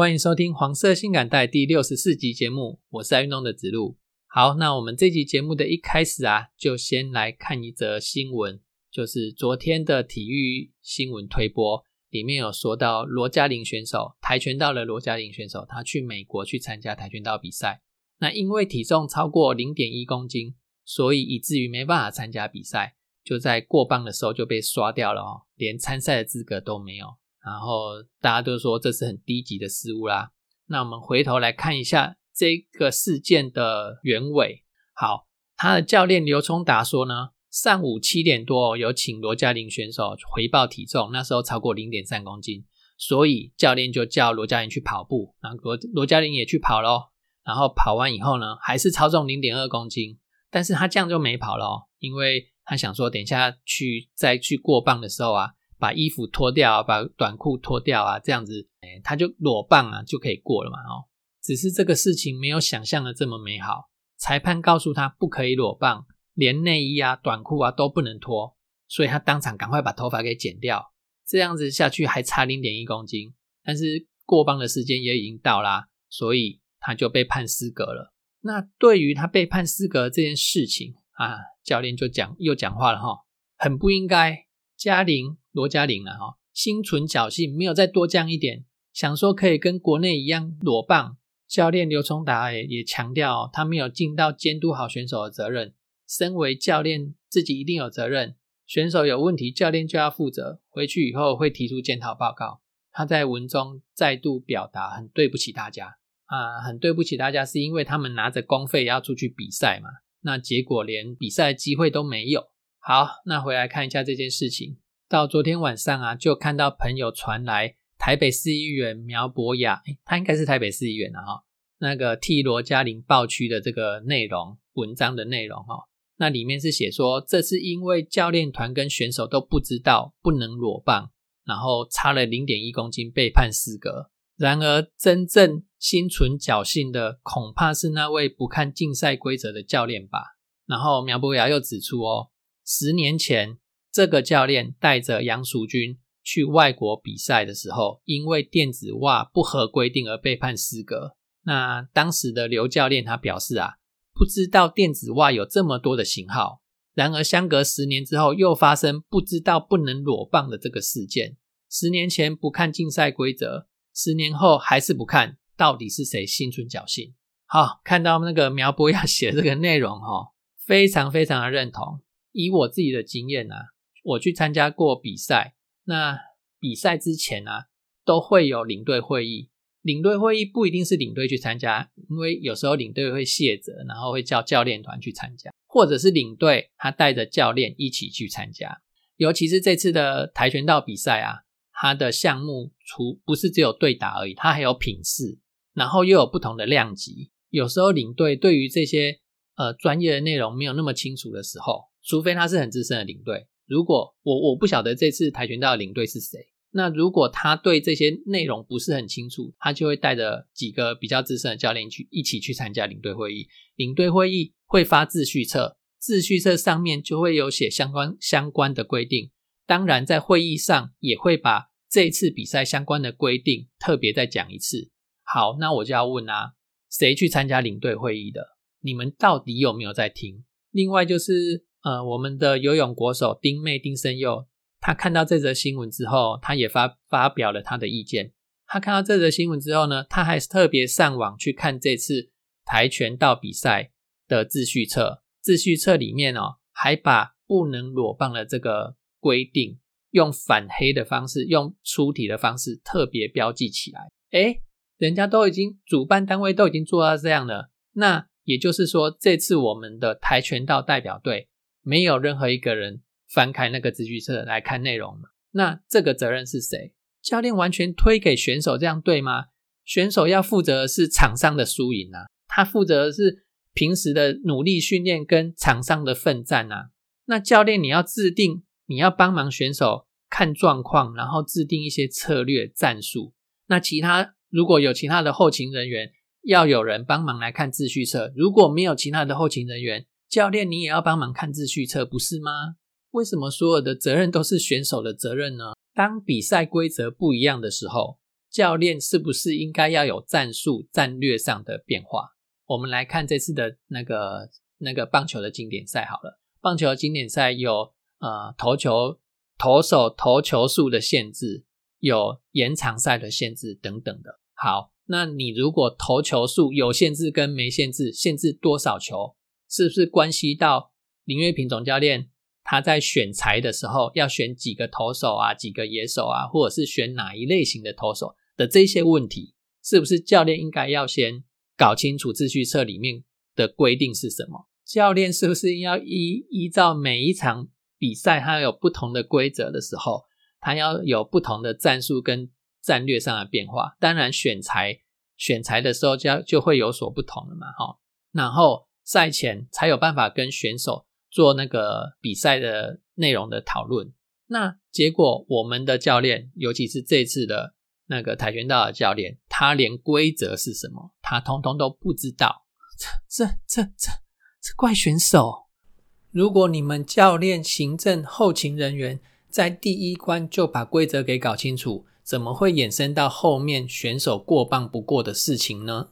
欢迎收听黄色性感带第六十四集节目，我是爱运动的子路。好，那我们这集节目的一开始啊，就先来看一则新闻，就是昨天的体育新闻推播。里面有说到罗嘉玲选手，跆拳道的罗嘉玲选手，她去美国去参加跆拳道比赛。那因为体重超过零点一公斤，所以以至于没办法参加比赛，就在过磅的时候就被刷掉了哦，连参赛的资格都没有。然后大家都说这是很低级的失误啦。那我们回头来看一下这个事件的原委。好，他的教练刘聪达说呢。上午七点多，有请罗嘉玲选手回报体重，那时候超过零点三公斤，所以教练就叫罗嘉玲去跑步，然后罗罗嘉玲也去跑咯。然后跑完以后呢，还是超重零点二公斤，但是他这样就没跑咯，因为他想说等一下去再去过磅的时候啊，把衣服脱掉，把短裤脱掉啊，这样子，哎，他就裸棒啊就可以过了嘛，哦，只是这个事情没有想象的这么美好，裁判告诉他不可以裸棒。连内衣啊、短裤啊都不能脱，所以他当场赶快把头发给剪掉。这样子下去还差零点一公斤，但是过磅的时间也已经到啦，所以他就被判失格了。那对于他被判失格这件事情啊，教练就讲又讲话了哈，很不应该。嘉玲罗嘉玲啊哈，心存侥幸，没有再多降一点，想说可以跟国内一样裸棒。教练刘崇达也也强调，他没有尽到监督好选手的责任。身为教练，自己一定有责任。选手有问题，教练就要负责。回去以后会提出检讨报告。他在文中再度表达，很对不起大家啊，很对不起大家，是因为他们拿着公费要出去比赛嘛，那结果连比赛机会都没有。好，那回来看一下这件事情。到昨天晚上啊，就看到朋友传来台北市议员苗博雅，他应该是台北市议员的哈，那个替罗嘉玲报区的这个内容文章的内容哈。那里面是写说，这是因为教练团跟选手都不知道不能裸棒，然后差了零点一公斤被判失格。然而，真正心存侥幸的，恐怕是那位不看竞赛规则的教练吧。然后苗博雅又指出哦，十年前这个教练带着杨淑君去外国比赛的时候，因为电子袜不合规定而被判失格。那当时的刘教练他表示啊。不知道电子袜有这么多的型号，然而相隔十年之后又发生不知道不能裸棒的这个事件。十年前不看竞赛规则，十年后还是不看，到底是谁心存侥幸？好，看到那个苗博雅写这个内容哈，非常非常的认同。以我自己的经验啊，我去参加过比赛，那比赛之前啊，都会有领队会议。领队会议不一定是领队去参加，因为有时候领队会卸责，然后会叫教练团去参加，或者是领队他带着教练一起去参加。尤其是这次的跆拳道比赛啊，它的项目除不是只有对打而已，它还有品试，然后又有不同的量级。有时候领队对于这些呃专业的内容没有那么清楚的时候，除非他是很资深的领队。如果我我不晓得这次跆拳道领队是谁。那如果他对这些内容不是很清楚，他就会带着几个比较资深的教练去一起去参加领队会议。领队会议会发秩序册，秩序册上面就会有写相关相关的规定。当然，在会议上也会把这次比赛相关的规定特别再讲一次。好，那我就要问啊，谁去参加领队会议的？你们到底有没有在听？另外就是呃，我们的游泳国手丁妹丁生佑。他看到这则新闻之后，他也发发表了他的意见。他看到这则新闻之后呢，他还特别上网去看这次跆拳道比赛的秩序册。秩序册里面哦，还把不能裸棒的这个规定，用反黑的方式，用出题的方式特别标记起来。诶，人家都已经主办单位都已经做到这样了，那也就是说，这次我们的跆拳道代表队没有任何一个人。翻开那个字据册来看内容？那这个责任是谁？教练完全推给选手，这样对吗？选手要负责的是场上的输赢啊，他负责的是平时的努力训练跟场上的奋战啊。那教练你要制定，你要帮忙选手看状况，然后制定一些策略战术。那其他如果有其他的后勤人员，要有人帮忙来看秩序册。如果没有其他的后勤人员，教练你也要帮忙看秩序册，不是吗？为什么所有的责任都是选手的责任呢？当比赛规则不一样的时候，教练是不是应该要有战术战略上的变化？我们来看这次的那个那个棒球的经典赛好了。棒球经典赛有呃投球投手投球数的限制。有延长赛的限制等等的。好，那你如果投球数有限制跟没限制，限制多少球，是不是关系到林月平总教练他在选材的时候要选几个投手啊，几个野手啊，或者是选哪一类型的投手的这些问题，是不是教练应该要先搞清楚秩序册里面的规定是什么？教练是不是要依依照每一场比赛它有不同的规则的时候？他要有不同的战术跟战略上的变化，当然选材选材的时候就要就会有所不同了嘛，哈。然后赛前才有办法跟选手做那个比赛的内容的讨论。那结果我们的教练，尤其是这次的那个跆拳道的教练，他连规则是什么，他通通都不知道。这这这这这怪选手。如果你们教练、行政、后勤人员。在第一关就把规则给搞清楚，怎么会衍生到后面选手过磅不过的事情呢？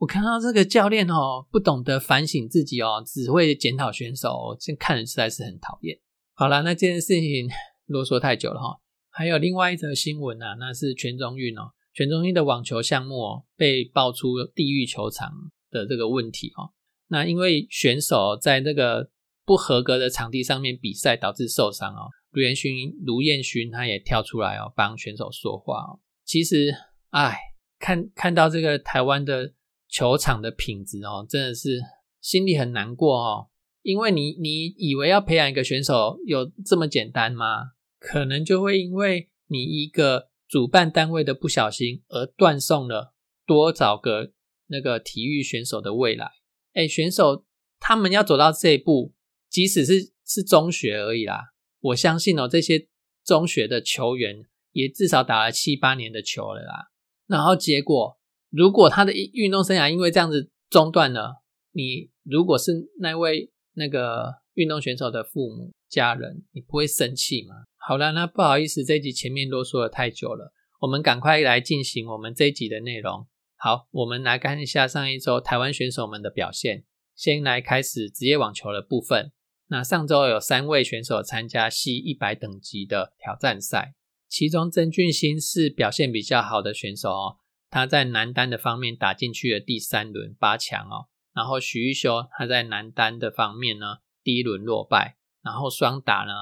我看到这个教练哦，不懂得反省自己哦，只会检讨选手，这看着实在是很讨厌。好了，那这件事情啰嗦太久了哈。还有另外一则新闻啊，那是全中运哦，全中运的网球项目哦，被爆出地狱球场的这个问题哦。那因为选手在这个不合格的场地上面比赛，导致受伤哦。卢彦勋、卢彦勋他也跳出来哦，帮选手说话哦。其实，哎，看看到这个台湾的球场的品质哦，真的是心里很难过哦。因为你你以为要培养一个选手有这么简单吗？可能就会因为你一个主办单位的不小心而断送了多少个那个体育选手的未来。哎，选手他们要走到这一步，即使是是中学而已啦。我相信哦，这些中学的球员也至少打了七八年的球了啦。然后结果，如果他的运动生涯因为这样子中断了，你如果是那位那个运动选手的父母家人，你不会生气吗？好了，那不好意思，这集前面啰嗦了太久了，我们赶快来进行我们这一集的内容。好，我们来看一下上一周台湾选手们的表现。先来开始职业网球的部分。那上周有三位选手参加 C 一百等级的挑战赛，其中曾俊欣是表现比较好的选手哦，他在男单的方面打进去了第三轮八强哦，然后许玉修他在男单的方面呢，第一轮落败，然后双打呢，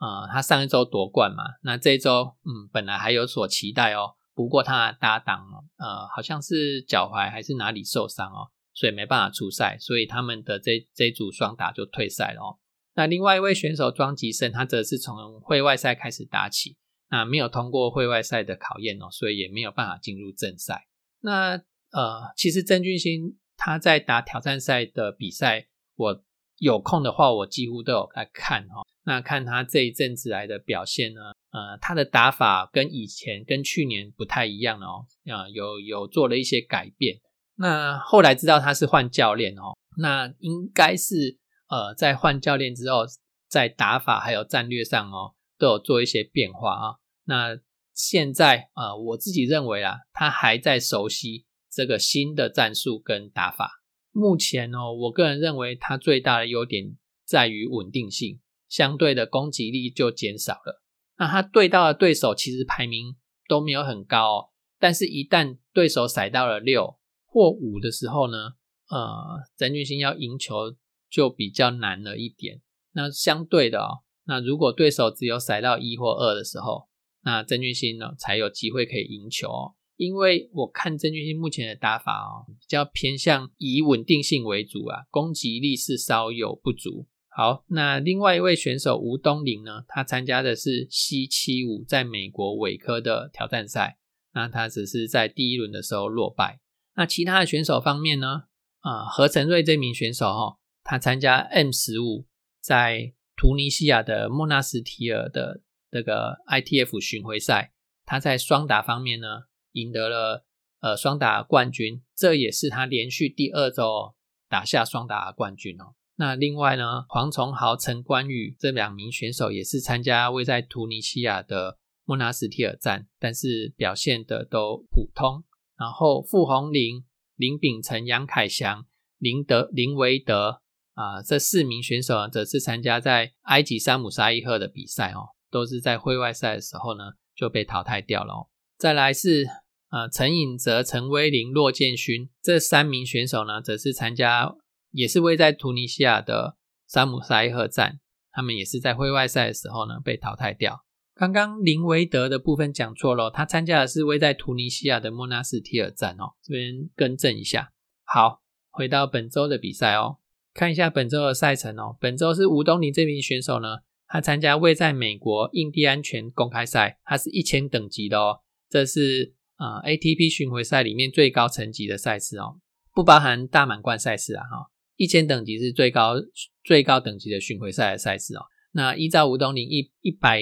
呃，他上一周夺冠嘛，那这周嗯本来还有所期待哦，不过他搭档，呃，好像是脚踝还是哪里受伤哦，所以没办法出赛，所以他们的这这组双打就退赛了哦。那另外一位选手庄吉胜，他则是从会外赛开始打起，那没有通过会外赛的考验哦，所以也没有办法进入正赛。那呃，其实曾俊兴他在打挑战赛的比赛，我有空的话，我几乎都有在看哈。那看他这一阵子来的表现呢，呃，他的打法跟以前跟去年不太一样哦，啊，有有做了一些改变。那后来知道他是换教练哦，那应该是。呃，在换教练之后，在打法还有战略上哦，都有做一些变化啊。那现在啊，我自己认为啊，他还在熟悉这个新的战术跟打法。目前哦，我个人认为他最大的优点在于稳定性，相对的攻击力就减少了。那他对到的对手其实排名都没有很高，哦，但是一旦对手甩到了六或五的时候呢，呃，曾俊欣要赢球。就比较难了一点。那相对的哦，那如果对手只有甩到一或二的时候，那曾俊欣呢才有机会可以赢球哦。因为我看曾俊欣目前的打法哦，比较偏向以稳定性为主啊，攻击力是稍有不足。好，那另外一位选手吴东林呢，他参加的是 C 七五在美国韦科的挑战赛，那他只是在第一轮的时候落败。那其他的选手方面呢？呃何成瑞这名选手哈，他参加 M 十五在图尼西亚的莫纳斯提尔的这个 ITF 巡回赛，他在双打方面呢赢得了呃双打冠军，这也是他连续第二周打下双打冠军哦。那另外呢，黄崇豪、陈冠宇这两名选手也是参加位在图尼西亚的莫纳斯提尔站，但是表现的都普通。然后傅红林、林秉成、杨凯翔、林德、林维德啊，这四名选手则是参加在埃及山姆沙伊赫的比赛哦，都是在会外赛的时候呢就被淘汰掉了哦。再来是呃陈颖哲、陈威林、骆建勋这三名选手呢，则是参加。也是位在突尼西亚的沙姆沙伊赫站，他们也是在会外赛的时候呢被淘汰掉。刚刚林维德的部分讲错了，他参加的是位在突尼西亚的莫纳斯提尔站哦，这边更正一下。好，回到本周的比赛哦，看一下本周的赛程哦。本周是吴东林这名选手呢，他参加位在美国印第安全公开赛，他是一千等级的哦，这是呃 ATP 巡回赛里面最高层级的赛事哦，不包含大满贯赛事啊哈。一千等级是最高最高等级的巡回赛的赛事哦。那依照吴东林一一百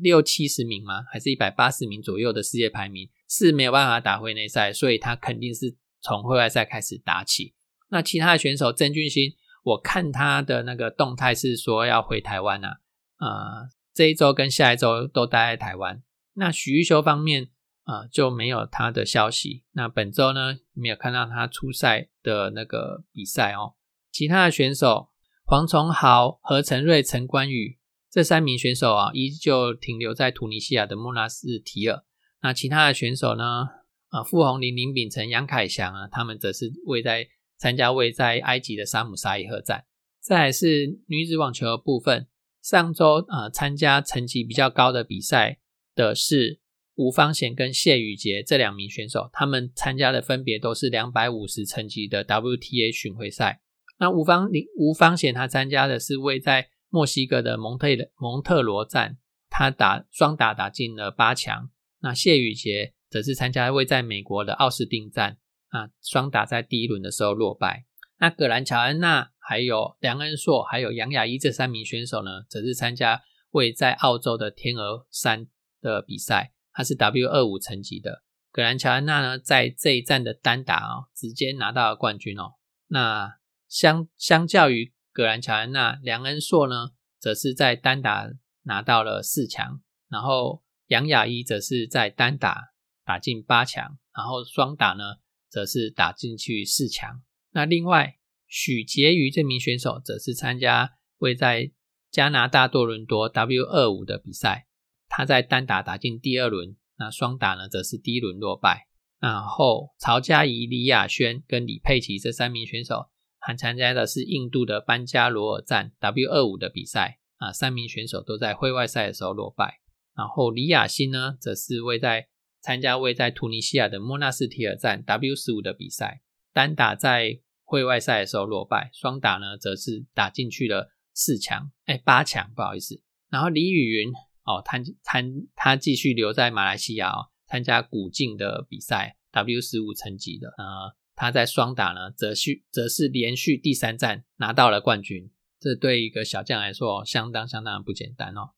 六七十名吗？还是一百八十名左右的世界排名是没有办法打会内赛，所以他肯定是从会外赛开始打起。那其他的选手郑俊兴，我看他的那个动态是说要回台湾啊，呃，这一周跟下一周都待在台湾。那许玉修方面啊就没有他的消息。那本周呢没有看到他出赛的那个比赛哦。其他的选手黄崇豪、何成瑞、陈冠宇这三名选手啊，依旧停留在突尼西亚的莫纳斯提尔。那其他的选手呢？啊，傅红林、林秉成、杨凯翔啊，他们则是位在参加位在埃及的沙姆沙伊赫站。再是女子网球的部分，上周啊参加成绩比较高的比赛的是吴方贤跟谢宇杰这两名选手，他们参加的分别都是两百五十成绩的 WTA 巡回赛。那吴方吴方贤他参加的是位在墨西哥的蒙特蒙特罗站，他打双打打进了八强。那谢宇杰则是参加位在美国的奥斯汀站，啊，双打在第一轮的时候落败。那葛兰乔恩娜、还有梁恩硕、还有杨雅一这三名选手呢，则是参加位在澳洲的天鹅山的比赛，他是 W 二五层级的。葛兰乔安娜呢，在这一站的单打哦，直接拿到了冠军哦。那相相较于葛兰乔安娜，梁恩硕呢，则是在单打拿到了四强，然后杨雅一则是在单打打进八强，然后双打呢，则是打进去四强。那另外许婕妤这名选手，则是参加位在加拿大多伦多 W 二五的比赛，他在单打打进第二轮，那双打呢，则是第一轮落败。然后曹佳怡、李雅轩跟李佩琦这三名选手。还参加的是印度的班加罗尔站 W 二五的比赛啊，三名选手都在会外赛的时候落败。然后李雅欣呢，则是位在参加位在突尼西亚的莫纳斯提尔站 W 十五的比赛，单打在会外赛的时候落败，双打呢则是打进去了四强，哎八强不好意思。然后李雨云哦，参参他继续留在马来西亚哦，参加古晋的比赛 W 十五层级的呃。他在双打呢，则续则是连续第三站拿到了冠军，这对一个小将来说，相当相当不简单哦。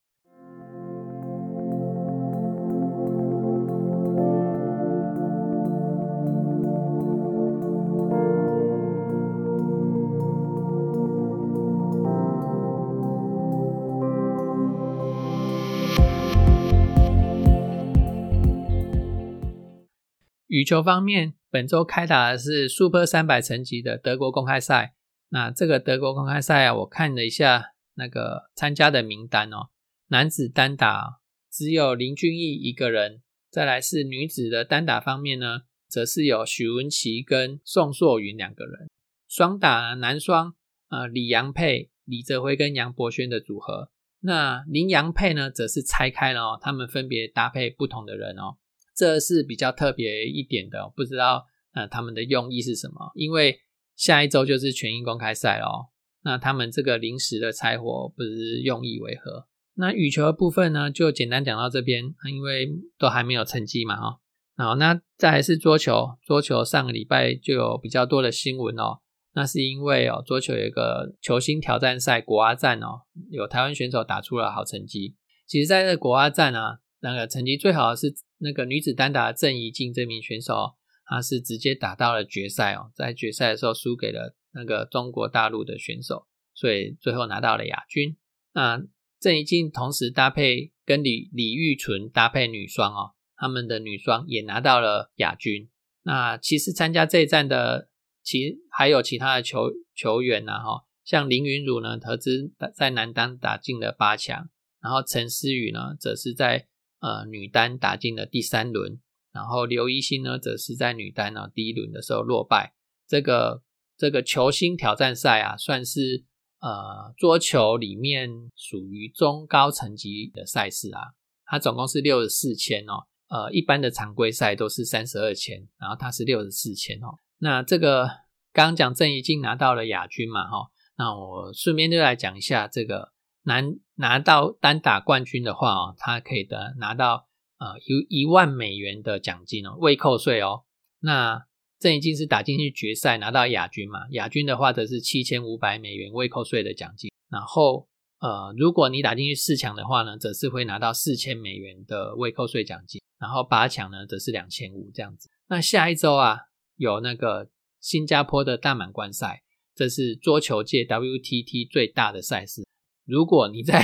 羽球方面。本周开打的是 Super 三百层级的德国公开赛。那这个德国公开赛啊，我看了一下那个参加的名单哦。男子单打只有林俊逸一个人。再来是女子的单打方面呢，则是有许文琪跟宋硕云两个人。双打男双，呃，李阳配李泽辉跟杨博轩的组合。那林杨配呢，则是拆开了哦，他们分别搭配不同的人哦。这是比较特别一点的，不知道呃他们的用意是什么？因为下一周就是全英公开赛了，那他们这个临时的拆伙不知用意为何？那羽球的部分呢，就简单讲到这边，因为都还没有成绩嘛，哈。好，那再是桌球，桌球上个礼拜就有比较多的新闻哦。那是因为哦，桌球有一个球星挑战赛国阿战哦，有台湾选手打出了好成绩。其实，在这国阿战啊，那个成绩最好的是那个女子单打郑怡静这名选手，她是直接打到了决赛哦，在决赛的时候输给了那个中国大陆的选手，所以最后拿到了亚军。那郑怡静同时搭配跟李李玉纯搭配女双哦，他们的女双也拿到了亚军。那其实参加这一站的。其还有其他的球球员呐，哈，像林云儒呢，得知在男单打进了八强，然后陈思雨呢，则是在呃女单打进了第三轮，然后刘一星呢，则是在女单呢第一轮的时候落败。这个这个球星挑战赛啊，算是呃桌球里面属于中高层级的赛事啊，它总共是六十四千哦，呃，一般的常规赛都是三十二千，然后它是六十四千哦。那这个刚刚讲郑怡静拿到了亚军嘛，哈，那我顺便就来讲一下这个拿拿到单打冠军的话哦，他可以得拿到呃一一万美元的奖金哦，未扣税哦。那郑怡静是打进去决赛拿到亚军嘛，亚军的话则是七千五百美元未扣税的奖金。然后呃，如果你打进去四强的话呢，则是会拿到四千美元的未扣税奖金。然后八强呢，则是两千五这样子。那下一周啊。有那个新加坡的大满贯赛，这是桌球界 WTT 最大的赛事。如果你在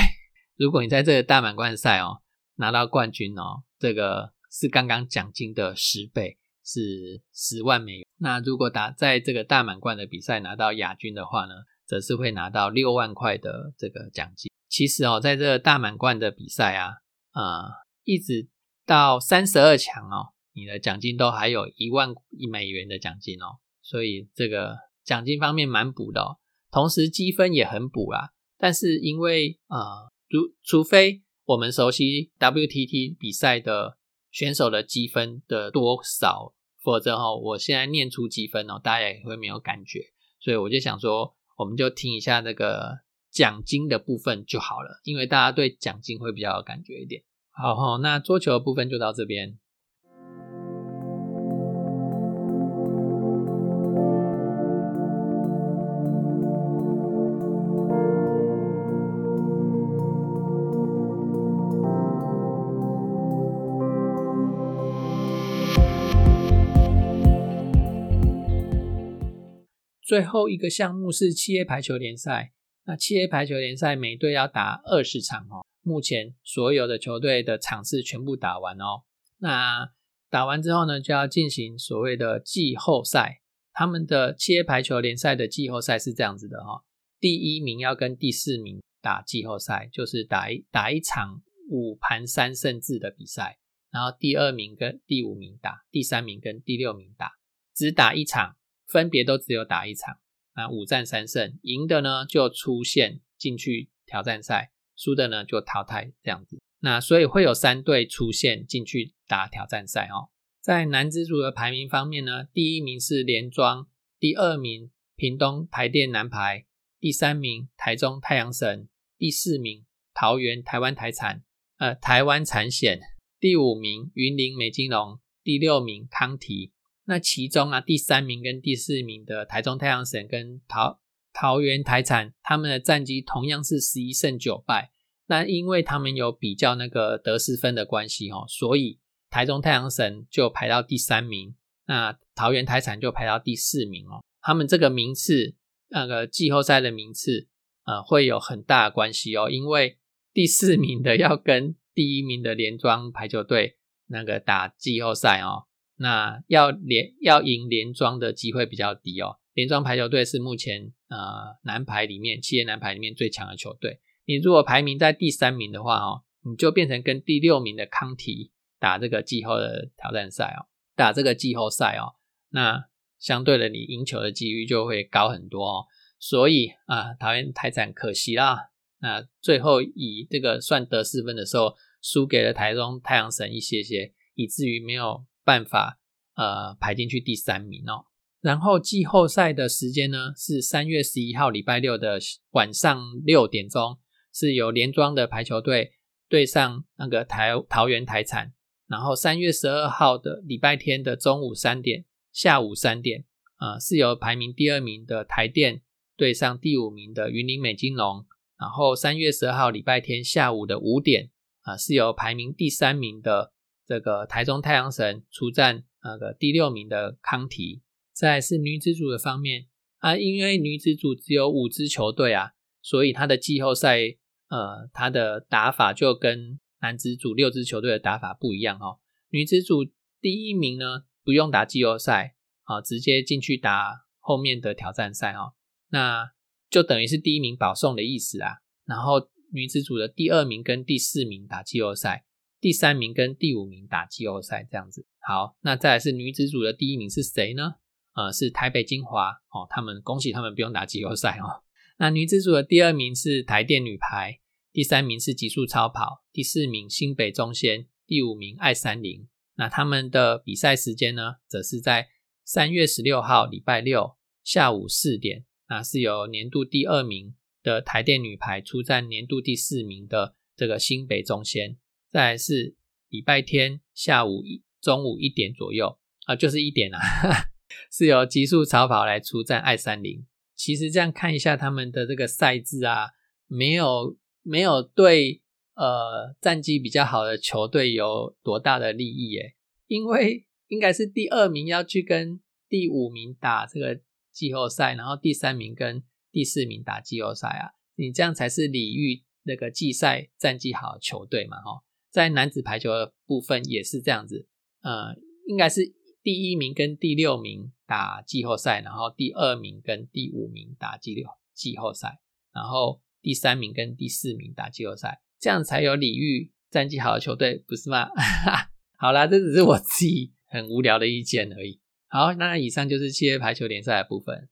如果你在这个大满贯赛哦拿到冠军哦，这个是刚刚奖金的十倍，是十万美元。那如果打在这个大满贯的比赛拿到亚军的话呢，则是会拿到六万块的这个奖金。其实哦，在这个大满贯的比赛啊，呃，一直到三十二强哦。你的奖金都还有一万美元的奖金哦，所以这个奖金方面蛮补的哦，同时积分也很补啦。但是因为呃，如除非我们熟悉 WTT 比赛的选手的积分的多少，否则哈，我现在念出积分哦，大家也会没有感觉。所以我就想说，我们就听一下那个奖金的部分就好了，因为大家对奖金会比较有感觉一点。好哈，那桌球的部分就到这边。最后一个项目是七 A 排球联赛。那七 A 排球联赛每队要打二十场哦。目前所有的球队的场次全部打完哦。那打完之后呢，就要进行所谓的季后赛。他们的七 A 排球联赛的季后赛是这样子的哈：第一名要跟第四名打季后赛，就是打一打一场五盘三胜制的比赛。然后第二名跟第五名打，第三名跟第六名打，只打一场。分别都只有打一场，啊，五战三胜，赢的呢就出现进去挑战赛，输的呢就淘汰这样子。那所以会有三队出现进去打挑战赛哦。在男子组的排名方面呢，第一名是连庄，第二名屏东台电男排，第三名台中太阳神，第四名桃园台湾台产，呃台湾产险，第五名云林美金龙，第六名康提。那其中啊，第三名跟第四名的台中太阳神跟桃桃园台产，他们的战绩同样是十一胜九败。那因为他们有比较那个得失分的关系哦，所以台中太阳神就排到第三名，那桃园台产就排到第四名哦。他们这个名次，那个季后赛的名次，呃，会有很大的关系哦，因为第四名的要跟第一名的连庄排球队那个打季后赛哦。那要连要赢连庄的机会比较低哦。连庄排球队是目前呃男排里面企业男排里面最强的球队。你如果排名在第三名的话哦，你就变成跟第六名的康提打这个季后的挑战赛哦，打这个季后赛哦，那相对的你赢球的几率就会高很多哦。所以啊，桃园台展可惜啦，那最后以这个算得失分的时候输给了台中太阳神一些些，以至于没有。办法，呃，排进去第三名哦。然后季后赛的时间呢是三月十一号礼拜六的晚上六点钟，是由连庄的排球队对上那个台桃园台产。然后三月十二号的礼拜天的中午三点，下午三点呃，是由排名第二名的台电对上第五名的云林美金龙。然后三月十二号礼拜天下午的五点，啊，是由排名第三名的这个台中太阳神出战那个第六名的康提。再是女子组的方面啊，因为女子组只有五支球队啊，所以它的季后赛呃，它的打法就跟男子组六支球队的打法不一样哦。女子组第一名呢，不用打季后赛啊，直接进去打后面的挑战赛哦。那就等于是第一名保送的意思啊。然后女子组的第二名跟第四名打季后赛，第三名跟第五名打季后赛这样子。好，那再来是女子组的第一名是谁呢？呃，是台北精华哦，他们恭喜他们不用打季后赛哦。那女子组的第二名是台电女排，第三名是极速超跑，第四名新北中仙，第五名爱三零。那他们的比赛时间呢，则是在三月十六号礼拜六下午四点。那是由年度第二名的台电女排出战年度第四名的这个新北中仙，再来是礼拜天下午一中午一点左右啊，就是一点啊，是由极速超跑来出战爱三零。其实这样看一下他们的这个赛制啊，没有没有对呃战绩比较好的球队有多大的利益耶，因为应该是第二名要去跟第五名打这个。季后赛，然后第三名跟第四名打季后赛啊，你这样才是礼遇那个季赛战绩好的球队嘛？哈，在男子排球的部分也是这样子，呃，应该是第一名跟第六名打季后赛，然后第二名跟第五名打季六季后赛，然后第三名跟第四名打季后赛，这样才有礼遇战绩好的球队，不是吗？好啦，这只是我自己很无聊的意见而已。好，那以上就是企业排球联赛的部分。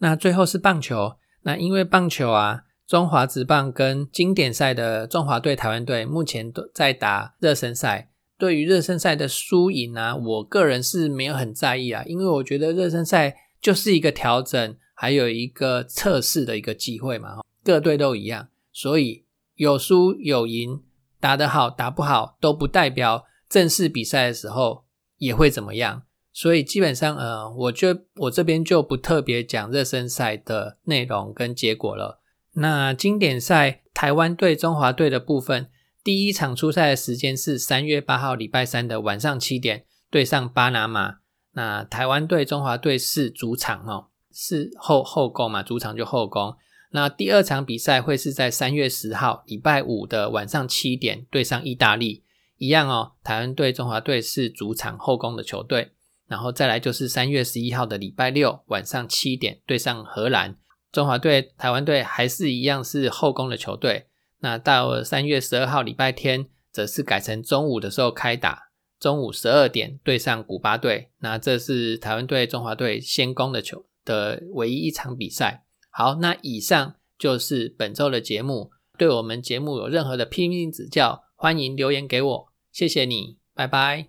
那最后是棒球，那因为棒球啊。中华职棒跟经典赛的中华队、台湾队目前都在打热身赛。对于热身赛的输赢啊，我个人是没有很在意啊，因为我觉得热身赛就是一个调整，还有一个测试的一个机会嘛。各队都一样，所以有输有赢，打得好打不好都不代表正式比赛的时候也会怎么样。所以基本上，呃，我就我这边就不特别讲热身赛的内容跟结果了。那经典赛台湾队、中华队的部分，第一场出赛的时间是三月八号礼拜三的晚上七点，对上巴拿马。那台湾队、中华队是主场哦，是后后攻嘛，主场就后攻。那第二场比赛会是在三月十号礼拜五的晚上七点，对上意大利，一样哦。台湾队、中华队是主场后攻的球队，然后再来就是三月十一号的礼拜六晚上七点，对上荷兰。中华队、台湾队还是一样是后攻的球队。那到三月十二号礼拜天，则是改成中午的时候开打，中午十二点对上古巴队。那这是台湾队、中华队先攻的球的唯一一场比赛。好，那以上就是本周的节目。对我们节目有任何的批评指教，欢迎留言给我。谢谢你，拜拜。